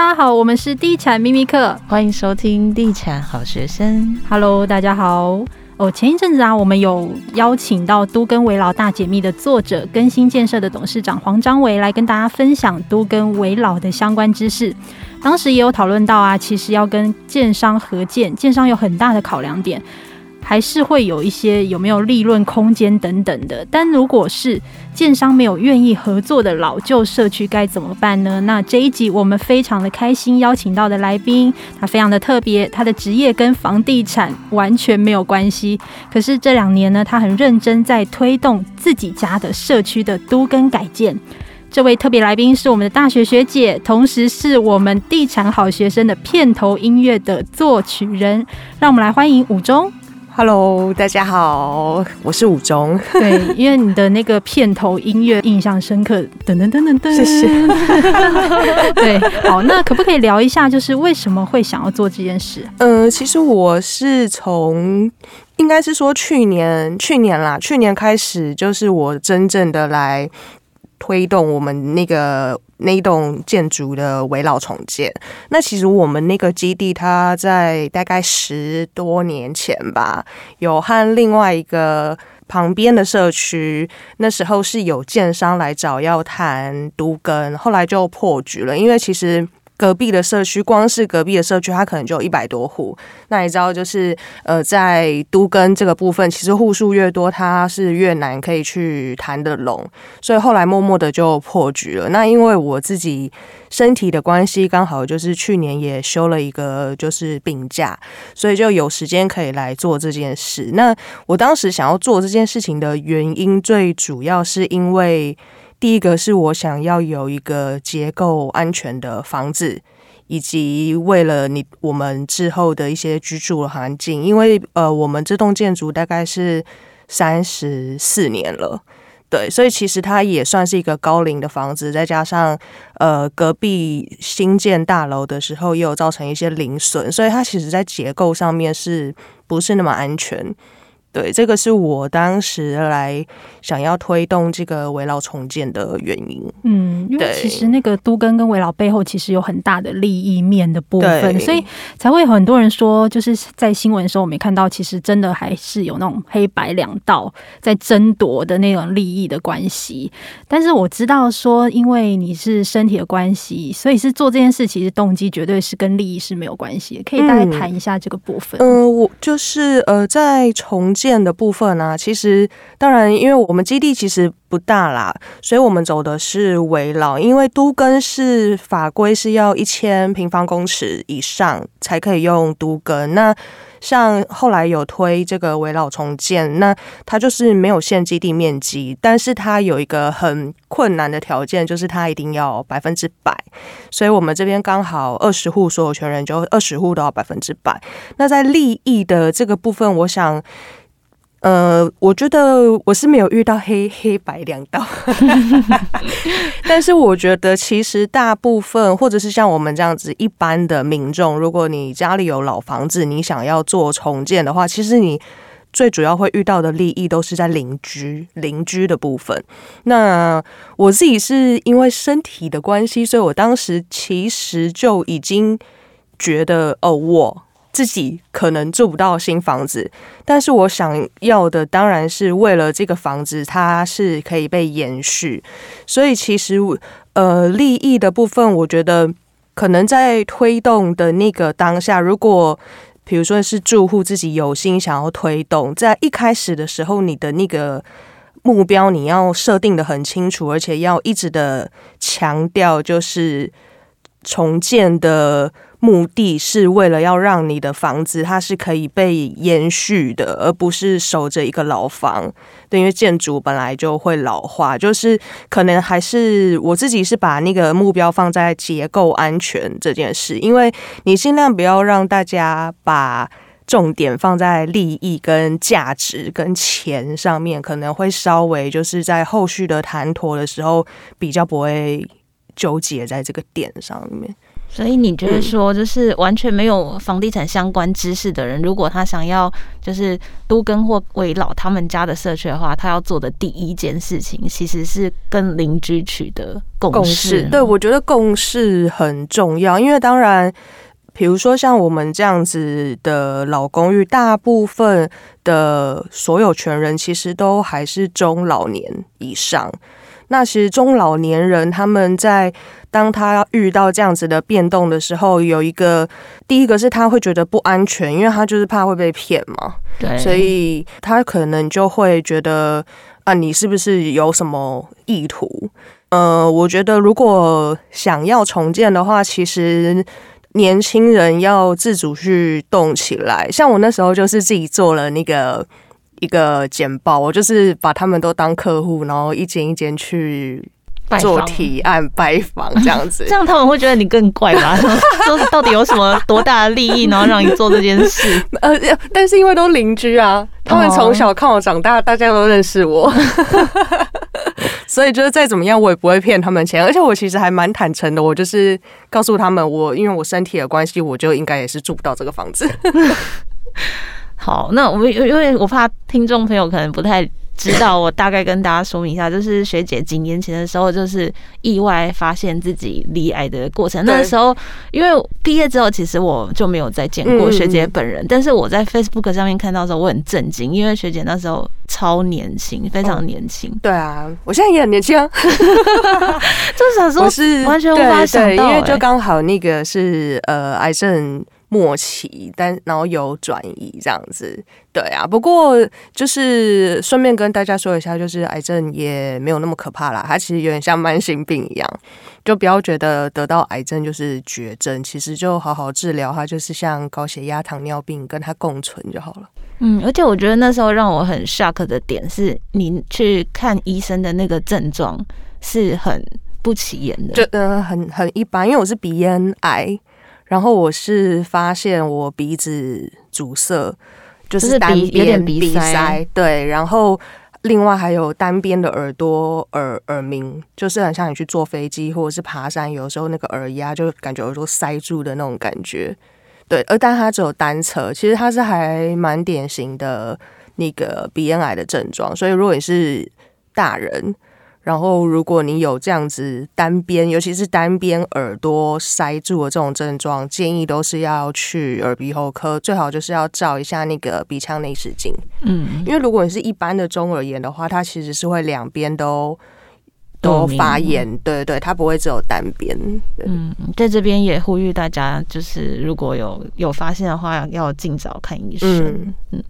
大家好，我们是地产秘密课，欢迎收听地产好学生。Hello，大家好。哦，前一阵子啊，我们有邀请到都更危老大解密的作者，更新建设的董事长黄章维来跟大家分享都更危老的相关知识。当时也有讨论到啊，其实要跟建商合建，建商有很大的考量点。还是会有一些有没有利润空间等等的，但如果是建商没有愿意合作的老旧社区该怎么办呢？那这一集我们非常的开心邀请到的来宾，他非常的特别，他的职业跟房地产完全没有关系，可是这两年呢，他很认真在推动自己家的社区的都更改建。这位特别来宾是我们的大学学姐，同时是我们地产好学生的片头音乐的作曲人，让我们来欢迎武中。Hello，大家好，我是武中。对，因为你的那个片头音乐印象深刻，噔噔噔噔噔，谢谢。对，好，那可不可以聊一下，就是为什么会想要做这件事？呃，其实我是从，应该是说去年，去年啦，去年开始，就是我真正的来推动我们那个。那栋建筑的围老重建，那其实我们那个基地，它在大概十多年前吧，有和另外一个旁边的社区，那时候是有建商来找要谈都更，后来就破局了，因为其实。隔壁的社区，光是隔壁的社区，它可能就有一百多户。那你知道，就是呃，在都跟这个部分，其实户数越多，它是越难可以去谈得拢。所以后来默默的就破局了。那因为我自己身体的关系，刚好就是去年也休了一个就是病假，所以就有时间可以来做这件事。那我当时想要做这件事情的原因，最主要是因为。第一个是我想要有一个结构安全的房子，以及为了你我们之后的一些居住环境，因为呃，我们这栋建筑大概是三十四年了，对，所以其实它也算是一个高龄的房子，再加上呃隔壁新建大楼的时候也有造成一些邻损，所以它其实在结构上面是不是那么安全？对，这个是我当时来想要推动这个危老重建的原因。嗯，因为其实那个都根跟危老背后其实有很大的利益面的部分，所以才会有很多人说，就是在新闻的时候我没看到，其实真的还是有那种黑白两道在争夺的那种利益的关系。但是我知道说，因为你是身体的关系，所以是做这件事，其实动机绝对是跟利益是没有关系。可以大概谈一下这个部分。嗯，呃、我就是呃，在重。建的部分呢、其实当然，因为我们基地其实不大啦，所以我们走的是围老。因为都更是法规是要一千平方公尺以上才可以用都更。那像后来有推这个围老重建，那它就是没有限基地面积，但是它有一个很困难的条件，就是它一定要百分之百。所以我们这边刚好二十户所有权人就二十户都要百分之百。那在利益的这个部分，我想。呃，我觉得我是没有遇到黑黑白两道，但是我觉得其实大部分或者是像我们这样子一般的民众，如果你家里有老房子，你想要做重建的话，其实你最主要会遇到的利益都是在邻居邻居的部分。那我自己是因为身体的关系，所以我当时其实就已经觉得哦，我。自己可能住不到新房子，但是我想要的当然是为了这个房子，它是可以被延续。所以其实，呃，利益的部分，我觉得可能在推动的那个当下，如果比如说是住户自己有心想要推动，在一开始的时候，你的那个目标你要设定得很清楚，而且要一直的强调，就是重建的。目的是为了要让你的房子它是可以被延续的，而不是守着一个老房。对，因为建筑本来就会老化，就是可能还是我自己是把那个目标放在结构安全这件事，因为你尽量不要让大家把重点放在利益跟价值跟钱上面，可能会稍微就是在后续的谈妥的时候比较不会纠结在这个点上面。所以你觉得说，就是完全没有房地产相关知识的人，如果他想要就是都跟或围绕他们家的社区的话，他要做的第一件事情，其实是跟邻居取得共识。对，我觉得共识很重要，因为当然，比如说像我们这样子的老公寓，大部分的所有权人其实都还是中老年以上。那其实中老年人他们在当他遇到这样子的变动的时候，有一个第一个是他会觉得不安全，因为他就是怕会被骗嘛。对，所以他可能就会觉得啊，你是不是有什么意图？呃，我觉得如果想要重建的话，其实年轻人要自主去动起来。像我那时候就是自己做了那个。一个简报，我就是把他们都当客户，然后一间一间去做提案拜访，这样子，这样他们会觉得你更怪吧？说 到底有什么多大的利益，然后让你做这件事？呃，但是因为都邻居啊，他们从小看我长大，大家都认识我，所以就是再怎么样，我也不会骗他们钱。而且我其实还蛮坦诚的，我就是告诉他们，我因为我身体的关系，我就应该也是住不到这个房子。好，那我们因为我怕听众朋友可能不太知道，我大概跟大家说明一下，就是学姐几年前的时候，就是意外发现自己罹癌的过程。那个时候，因为毕业之后，其实我就没有再见过学姐本人，但是我在 Facebook 上面看到的时候，我很震惊，因为学姐那时候超年轻，非常年轻。对啊，我现在也很年轻啊，就是想说，是完全无法想到，因为就刚好那个是呃癌症。末期，但然后有转移这样子，对啊。不过就是顺便跟大家说一下，就是癌症也没有那么可怕啦，它其实有点像慢性病一样，就不要觉得得到癌症就是绝症，其实就好好治疗它，就是像高血压、糖尿病跟它共存就好了。嗯，而且我觉得那时候让我很 shock 的点是，你去看医生的那个症状是很不起眼的，就呃很很一般，因为我是鼻咽癌。然后我是发现我鼻子阻塞，就是单边鼻塞，对。然后另外还有单边的耳朵耳耳鸣，就是很像你去坐飞机或者是爬山，有时候那个耳压就感觉耳朵塞住的那种感觉，对。而但它只有单侧，其实它是还蛮典型的那个鼻咽癌的症状。所以如果你是大人，然后，如果你有这样子单边，尤其是单边耳朵塞住的这种症状，建议都是要去耳鼻喉科，最好就是要照一下那个鼻腔内视镜。嗯，因为如果你是一般的中耳炎的话，它其实是会两边都都发炎，对对对，它不会只有单边。嗯，在这边也呼吁大家，就是如果有有发现的话，要尽早看医生。嗯。嗯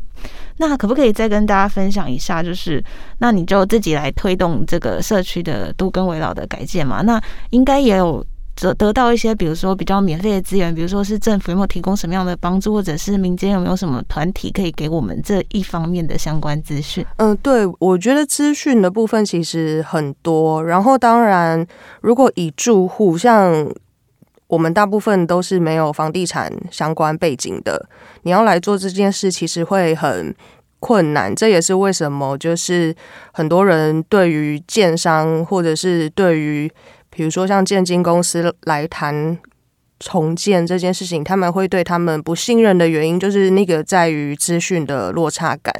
那可不可以再跟大家分享一下？就是那你就自己来推动这个社区的都更危老的改建嘛？那应该也有得得到一些，比如说比较免费的资源，比如说是政府有没有提供什么样的帮助，或者是民间有没有什么团体可以给我们这一方面的相关资讯？嗯，对，我觉得资讯的部分其实很多。然后当然，如果以住户像。我们大部分都是没有房地产相关背景的，你要来做这件事，其实会很困难。这也是为什么，就是很多人对于建商，或者是对于比如说像建金公司来谈重建这件事情，他们会对他们不信任的原因，就是那个在于资讯的落差感。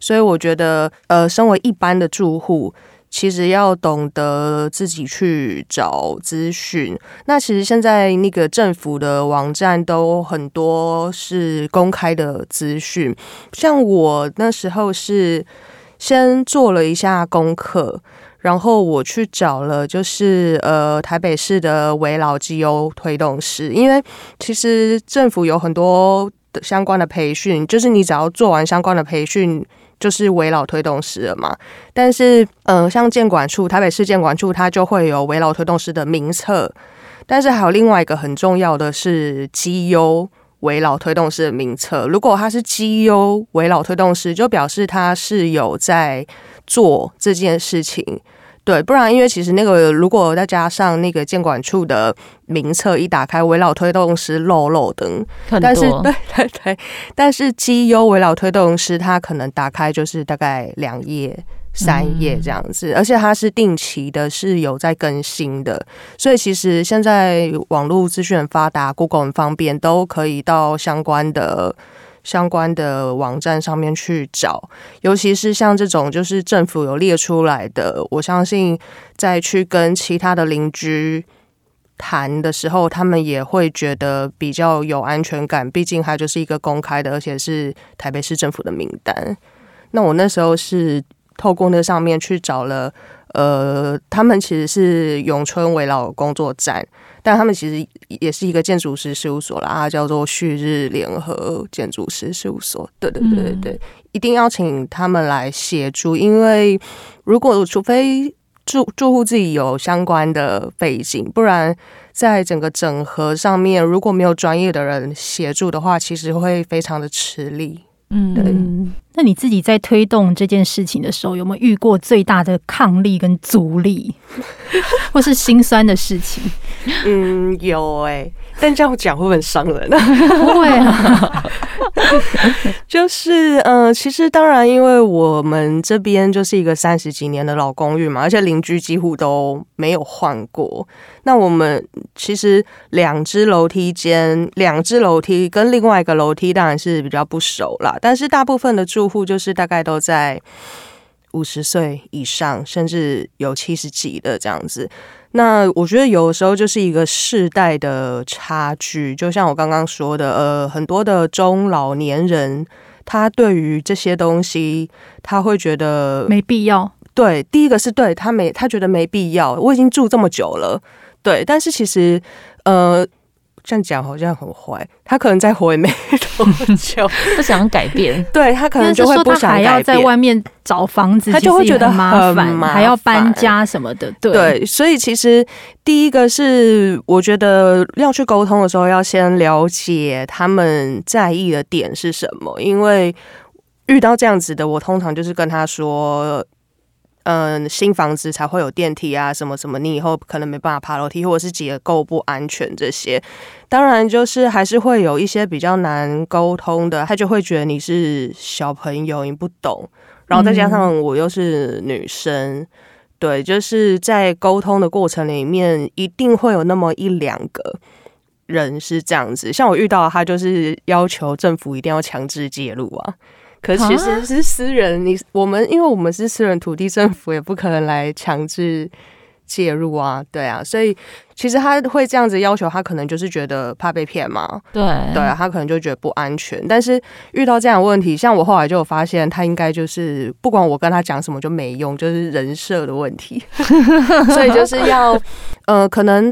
所以我觉得，呃，身为一般的住户。其实要懂得自己去找资讯。那其实现在那个政府的网站都很多是公开的资讯。像我那时候是先做了一下功课，然后我去找了，就是呃台北市的危老绩优推动师，因为其实政府有很多的相关的培训，就是你只要做完相关的培训。就是危老推动师了嘛，但是，呃，像建管处、台北市建管处，它就会有危老推动师的名册，但是还有另外一个很重要的是绩优危老推动师的名册。如果他是绩优危老推动师，就表示他是有在做这件事情对，不然因为其实那个如果再加上那个监管处的名册一打开，危老推动师漏漏灯，但是对对对，但是绩优危老推动师他可能打开就是大概两页。三页这样子，而且它是定期的，是有在更新的，所以其实现在网络资讯很发达，Google 很方便，都可以到相关的相关的网站上面去找。尤其是像这种就是政府有列出来的，我相信在去跟其他的邻居谈的时候，他们也会觉得比较有安全感。毕竟它就是一个公开的，而且是台北市政府的名单。那我那时候是。透过那上面去找了，呃，他们其实是永春围老工作站，但他们其实也是一个建筑师事务所啦，它叫做旭日联合建筑师事务所。对对对对对，嗯、一定要请他们来协助，因为如果除非住住户自己有相关的背景，不然在整个整合上面，如果没有专业的人协助的话，其实会非常的吃力。嗯，对。那你自己在推动这件事情的时候，有没有遇过最大的抗力跟阻力，或是心酸的事情？嗯，有哎、欸，但这样讲会不会很伤人呢？不会啊，就是嗯、呃，其实当然，因为我们这边就是一个三十几年的老公寓嘛，而且邻居几乎都没有换过。那我们其实两只楼梯间，两只楼梯跟另外一个楼梯当然是比较不熟啦，但是大部分的住住户就是大概都在五十岁以上，甚至有七十几的这样子。那我觉得有时候就是一个世代的差距，就像我刚刚说的，呃，很多的中老年人，他对于这些东西，他会觉得没必要。对，第一个是对他没，他觉得没必要。我已经住这么久了，对，但是其实，呃。这样讲好像很坏，他可能再活也没多久，不想改变。对，他可能就会不想改变，还要在外面找房子，他就会觉得麻烦，还要搬家什么的。对，对，所以其实第一个是，我觉得要去沟通的时候，要先了解他们在意的点是什么。因为遇到这样子的，我通常就是跟他说。嗯，新房子才会有电梯啊，什么什么，你以后可能没办法爬楼梯，或者是结构不安全这些。当然，就是还是会有一些比较难沟通的，他就会觉得你是小朋友，你不懂。然后再加上我又是女生，嗯、对，就是在沟通的过程里面，一定会有那么一两个人是这样子。像我遇到他，就是要求政府一定要强制介入啊。可其实是私人，你我们因为我们是私人土地，政府也不可能来强制介入啊，对啊，所以其实他会这样子要求，他可能就是觉得怕被骗嘛，对对，啊他可能就觉得不安全。但是遇到这样的问题，像我后来就有发现，他应该就是不管我跟他讲什么就没用，就是人设的问题，所以就是要呃，可能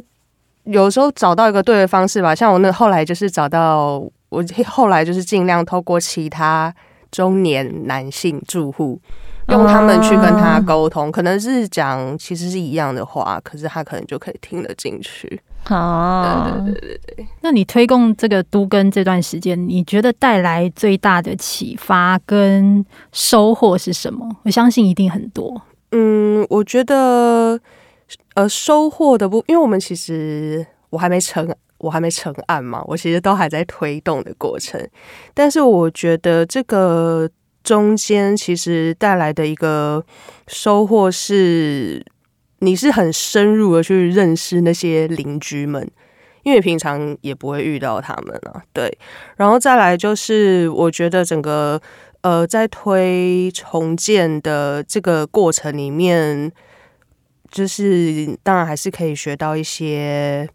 有时候找到一个对的方式吧。像我那后来就是找到我后来就是尽量透过其他。中年男性住户用他们去跟他沟通，可能是讲其实是一样的话，可是他可能就可以听得进去。哦，对对对对对。那你推动这个都跟这段时间，你觉得带来最大的启发跟收获是什么？我相信一定很多。嗯，我觉得呃，收获的不，因为我们其实我还没成。我还没成案嘛，我其实都还在推动的过程。但是我觉得这个中间其实带来的一个收获是，你是很深入的去认识那些邻居们，因为平常也不会遇到他们啊。对，然后再来就是，我觉得整个呃，在推重建的这个过程里面，就是当然还是可以学到一些。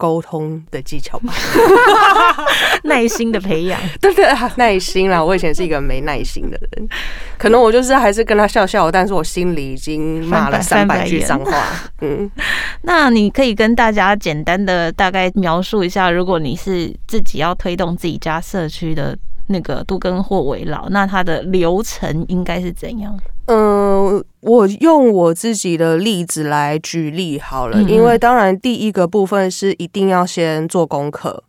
沟通的技巧吧，耐心的培养，对 对，啊耐心啦。我以前是一个没耐心的人，可能我就是还是跟他笑笑，但是我心里已经骂了三百句脏话。嗯，那你可以跟大家简单的大概描述一下，如果你是自己要推动自己家社区的那个都更或危老，那它的流程应该是怎样？嗯，我用我自己的例子来举例好了，因为当然第一个部分是一定要先做功课，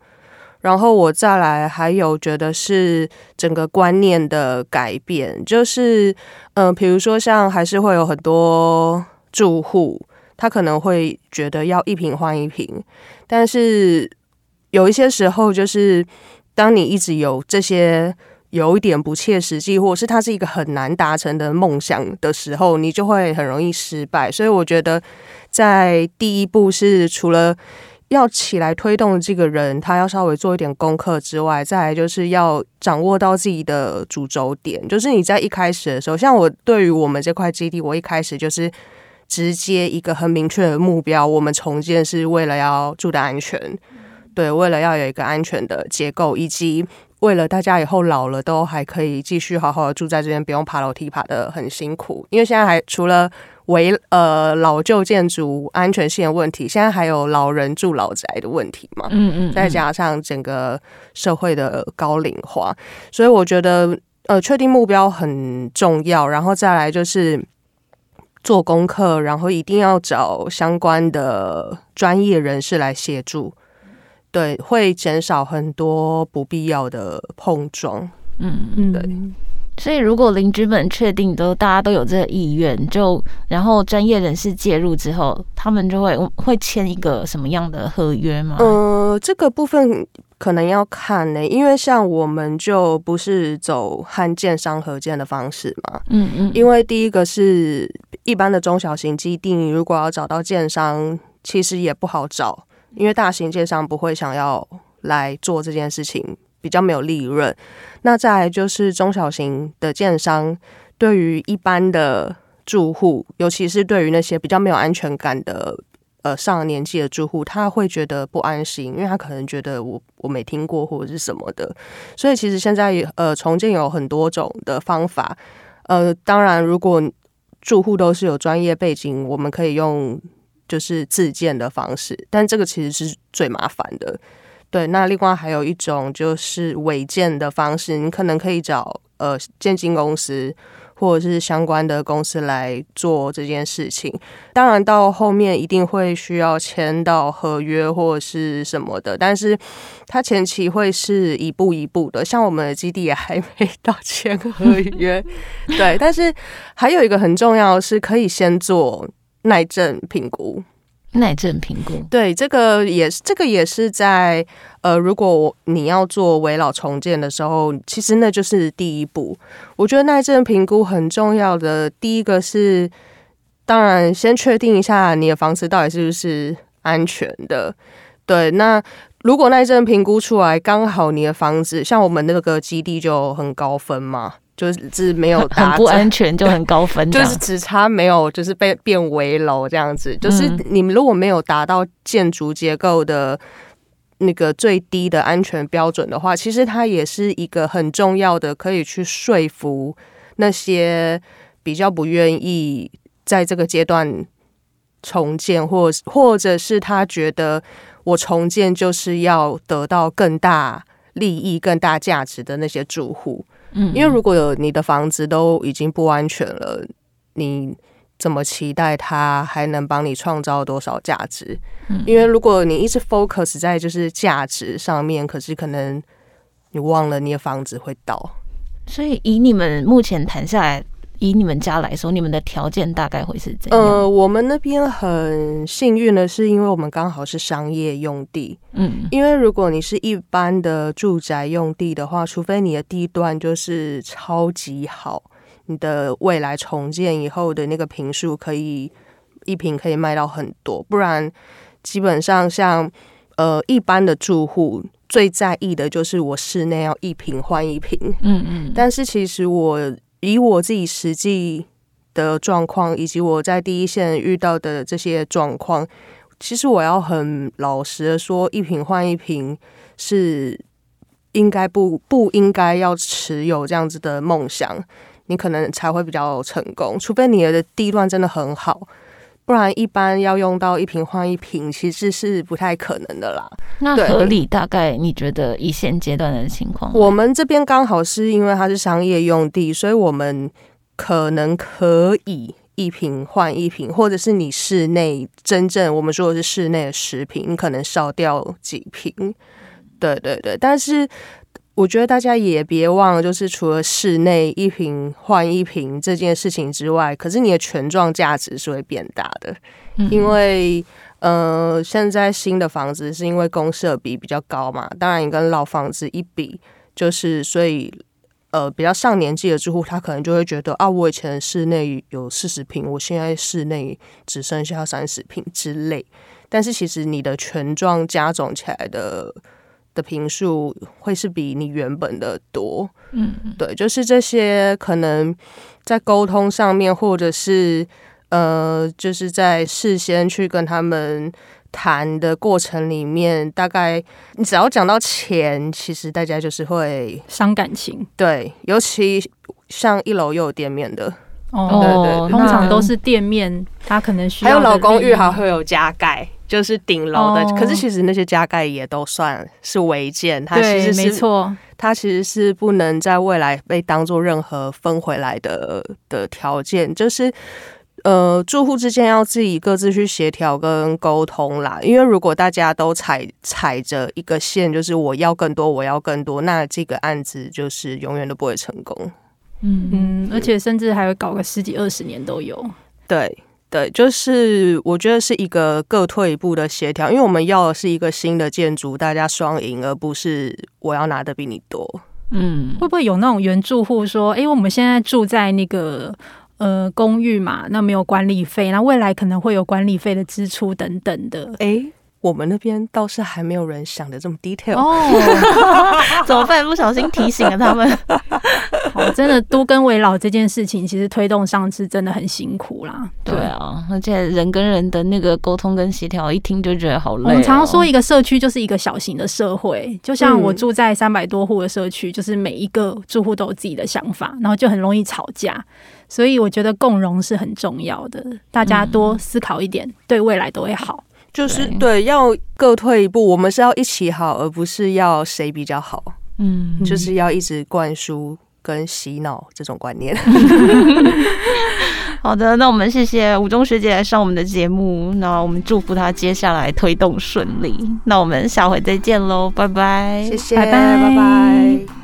然后我再来还有觉得是整个观念的改变，就是嗯，比如说像还是会有很多住户，他可能会觉得要一瓶换一瓶，但是有一些时候，就是当你一直有这些有一点不切实际，或者是它是一个很难达成的梦想的时候，你就会很容易失败。所以我觉得，在第一步是除了要起来推动这个人，他要稍微做一点功课之外，再来就是要掌握到自己的主轴点。就是你在一开始的时候，像我对于我们这块基地，我一开始就是直接一个很明确的目标，我们重建是为了要住的安全，对，为了要有一个安全的结构，以及为了大家以后老了都还可以继续好好的住在这边，不用爬楼梯爬的很辛苦。因为现在还除了为呃老旧建筑安全性的问题，现在还有老人住老宅的问题嘛，嗯嗯，再加上整个社会的高龄化，所以我觉得呃确定目标很重要，然后再来就是做功课，然后一定要找相关的专业人士来协助，对，会减少很多不必要的碰撞，嗯嗯，对。所以，如果邻居们确定都大家都有这个意愿，就然后专业人士介入之后，他们就会会签一个什么样的合约吗？呃，这个部分可能要看呢、欸，因为像我们就不是走和建商合建的方式嘛。嗯嗯。因为第一个是一般的中小型基地，如果要找到建商，其实也不好找，因为大型建商不会想要来做这件事情。比较没有利润，那再来就是中小型的建商，对于一般的住户，尤其是对于那些比较没有安全感的呃上了年纪的住户，他会觉得不安心，因为他可能觉得我我没听过或者是什么的，所以其实现在呃重建有很多种的方法，呃，当然如果住户都是有专业背景，我们可以用就是自建的方式，但这个其实是最麻烦的。对，那另外还有一种就是违建的方式，你可能可以找呃建金公司或者是相关的公司来做这件事情。当然到后面一定会需要签到合约或者是什么的，但是它前期会是一步一步的。像我们的基地也还没到签合约，对。但是还有一个很重要的是，可以先做耐震评估。耐震评估，对，这个也是，这个也是在呃，如果你要做围老重建的时候，其实那就是第一步。我觉得耐震评估很重要的，第一个是，当然先确定一下你的房子到底是不是安全的。对，那如果耐震评估出来刚好你的房子像我们那个基地就很高分嘛。就是没有很不安全，就很高分，就是只差没有就是被变危楼这样子。就是你们如果没有达到建筑结构的那个最低的安全标准的话，其实它也是一个很重要的，可以去说服那些比较不愿意在这个阶段重建，或或者是他觉得我重建就是要得到更大利益、更大价值的那些住户。嗯，因为如果有你的房子都已经不安全了，你怎么期待它还能帮你创造多少价值？嗯，因为如果你一直 focus 在就是价值上面，可是可能你忘了你的房子会倒。所以以你们目前谈下来。以你们家来说，你们的条件大概会是怎样？呃，我们那边很幸运的是，因为我们刚好是商业用地。嗯，因为如果你是一般的住宅用地的话，除非你的地段就是超级好，你的未来重建以后的那个平数可以一坪可以卖到很多，不然基本上像呃一般的住户最在意的就是我室内要一坪换一坪。嗯嗯，但是其实我。以我自己实际的状况，以及我在第一线遇到的这些状况，其实我要很老实的说，一瓶换一瓶是应该不不应该要持有这样子的梦想，你可能才会比较成功，除非你的地段真的很好。不然，一般要用到一瓶换一瓶，其实是不太可能的啦。那合理大概你觉得以现阶段的情况？我们这边刚好是因为它是商业用地，所以我们可能可以一瓶换一瓶，或者是你室内真正我们说的是室内的食品，你可能少掉几瓶。对对对，但是。我觉得大家也别忘了，就是除了室内一瓶换一瓶这件事情之外，可是你的权状价值是会变大的，嗯、因为呃，现在新的房子是因为公设比比较高嘛，当然你跟老房子一比，就是所以呃，比较上年纪的住户，他可能就会觉得啊，我以前室内有四十平，我现在室内只剩下三十平之类，但是其实你的权状加总起来的。的坪数会是比你原本的多，嗯，对，就是这些可能在沟通上面，或者是呃，就是在事先去跟他们谈的过程里面，大概你只要讲到钱，其实大家就是会伤感情，对，尤其像一楼又有店面的，哦，对对对，通常都是店面，他可能需要还有老公寓还会有加盖。就是顶楼的，可是其实那些加盖也都算是违建，它其实是没错，它其实是不能在未来被当做任何分回来的的条件，就是呃住户之间要自己各自去协调跟沟通啦。因为如果大家都踩踩着一个线，就是我要更多，我要更多，那这个案子就是永远都不会成功。嗯嗯，而且甚至还会搞个十几二十年都有。对。对，就是我觉得是一个各退一步的协调，因为我们要的是一个新的建筑，大家双赢，而不是我要拿的比你多。嗯，会不会有那种原住户说，哎，我们现在住在那个呃公寓嘛，那没有管理费，那未来可能会有管理费的支出等等的，哎。我们那边倒是还没有人想的这么 detail 哦，怎么办？不小心提醒了他们。好，真的都更危老这件事情，其实推动上是真的很辛苦啦。对啊，而且人跟人的那个沟通跟协调，一听就觉得好累。我们常常说，一个社区就是一个小型的社会，就像我住在三百多户的社区，就是每一个住户都有自己的想法，然后就很容易吵架。所以我觉得共融是很重要的，大家多思考一点，对未来都会好。就是对，要各退一步，我们是要一起好，而不是要谁比较好。嗯，就是要一直灌输跟洗脑这种观念。好的，那我们谢谢吴中学姐来上我们的节目，那我们祝福她接下来推动顺利。那我们下回再见喽，拜拜，谢谢，拜拜，拜拜。